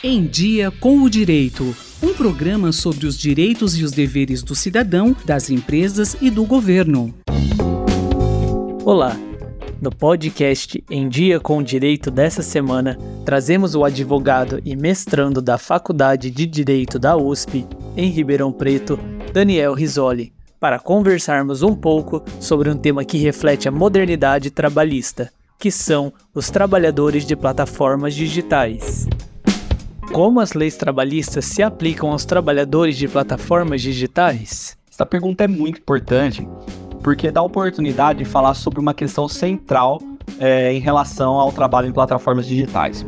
Em Dia com o Direito. Um programa sobre os direitos e os deveres do cidadão, das empresas e do governo. Olá! No podcast Em Dia com o Direito dessa semana, trazemos o advogado e mestrando da Faculdade de Direito da USP, em Ribeirão Preto, Daniel Risoli, para conversarmos um pouco sobre um tema que reflete a modernidade trabalhista, que são os trabalhadores de plataformas digitais. Como as leis trabalhistas se aplicam aos trabalhadores de plataformas digitais? Essa pergunta é muito importante porque dá oportunidade de falar sobre uma questão central é, em relação ao trabalho em plataformas digitais.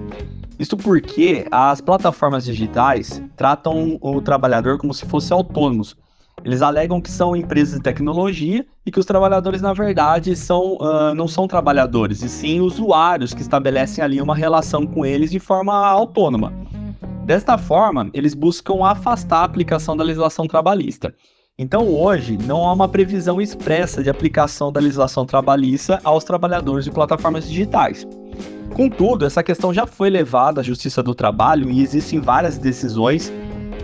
Isso porque as plataformas digitais tratam o trabalhador como se fossem autônomos. Eles alegam que são empresas de tecnologia e que os trabalhadores, na verdade, são, uh, não são trabalhadores, e sim usuários que estabelecem ali uma relação com eles de forma autônoma. Desta forma, eles buscam afastar a aplicação da legislação trabalhista. Então, hoje, não há uma previsão expressa de aplicação da legislação trabalhista aos trabalhadores de plataformas digitais. Contudo, essa questão já foi levada à Justiça do Trabalho e existem várias decisões,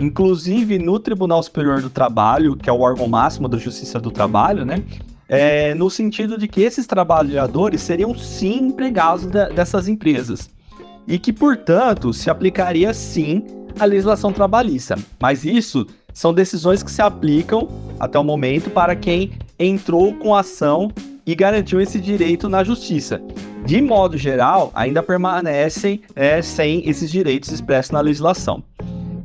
inclusive no Tribunal Superior do Trabalho, que é o órgão máximo da Justiça do Trabalho, né? É, no sentido de que esses trabalhadores seriam sim empregados de, dessas empresas e que, portanto, se aplicaria sim a legislação trabalhista. Mas isso são decisões que se aplicam até o momento para quem entrou com ação e garantiu esse direito na justiça. De modo geral, ainda permanecem é, sem esses direitos expressos na legislação.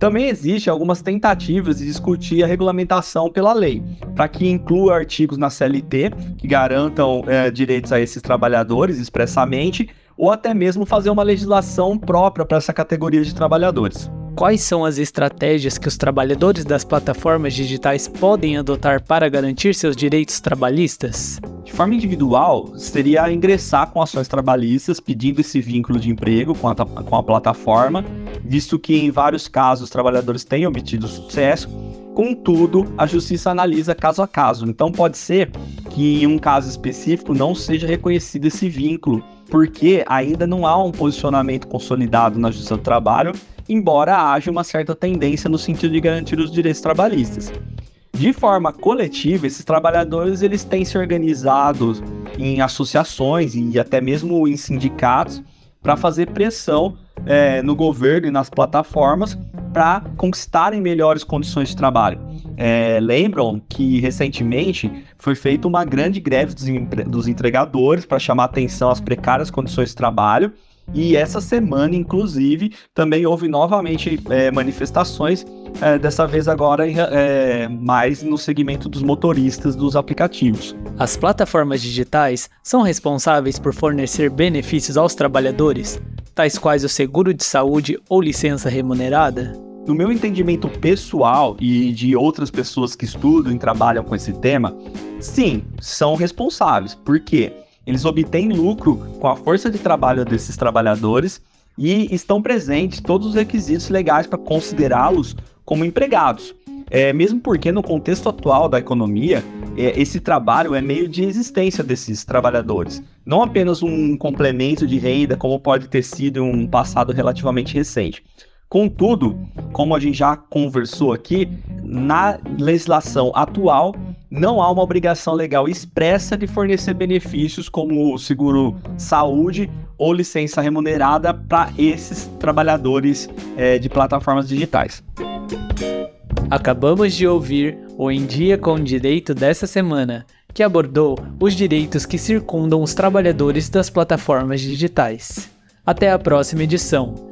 Também existem algumas tentativas de discutir a regulamentação pela lei, para que inclua artigos na CLT que garantam é, direitos a esses trabalhadores expressamente, ou até mesmo fazer uma legislação própria para essa categoria de trabalhadores. Quais são as estratégias que os trabalhadores das plataformas digitais podem adotar para garantir seus direitos trabalhistas? De forma individual, seria ingressar com ações trabalhistas pedindo esse vínculo de emprego com a, com a plataforma, visto que em vários casos os trabalhadores têm obtido sucesso. Contudo, a justiça analisa caso a caso. Então, pode ser que em um caso específico não seja reconhecido esse vínculo porque ainda não há um posicionamento consolidado na Justiça do Trabalho, embora haja uma certa tendência no sentido de garantir os direitos trabalhistas. De forma coletiva, esses trabalhadores eles têm se organizado em associações e até mesmo em sindicatos para fazer pressão é, no governo e nas plataformas para conquistarem melhores condições de trabalho. É, lembram que recentemente foi feita uma grande greve dos, dos entregadores para chamar atenção às precárias condições de trabalho. E essa semana, inclusive, também houve novamente é, manifestações, é, dessa vez agora é, mais no segmento dos motoristas dos aplicativos. As plataformas digitais são responsáveis por fornecer benefícios aos trabalhadores, tais quais o seguro de saúde ou licença remunerada? No meu entendimento pessoal e de outras pessoas que estudam e trabalham com esse tema, sim, são responsáveis. Por quê? Eles obtêm lucro com a força de trabalho desses trabalhadores e estão presentes todos os requisitos legais para considerá-los como empregados. É, mesmo porque no contexto atual da economia, é, esse trabalho é meio de existência desses trabalhadores, não apenas um complemento de renda como pode ter sido em um passado relativamente recente. Contudo, como a gente já conversou aqui, na legislação atual não há uma obrigação legal expressa de fornecer benefícios como seguro saúde ou licença remunerada para esses trabalhadores é, de plataformas digitais. Acabamos de ouvir o Em Dia com Direito dessa semana, que abordou os direitos que circundam os trabalhadores das plataformas digitais. Até a próxima edição.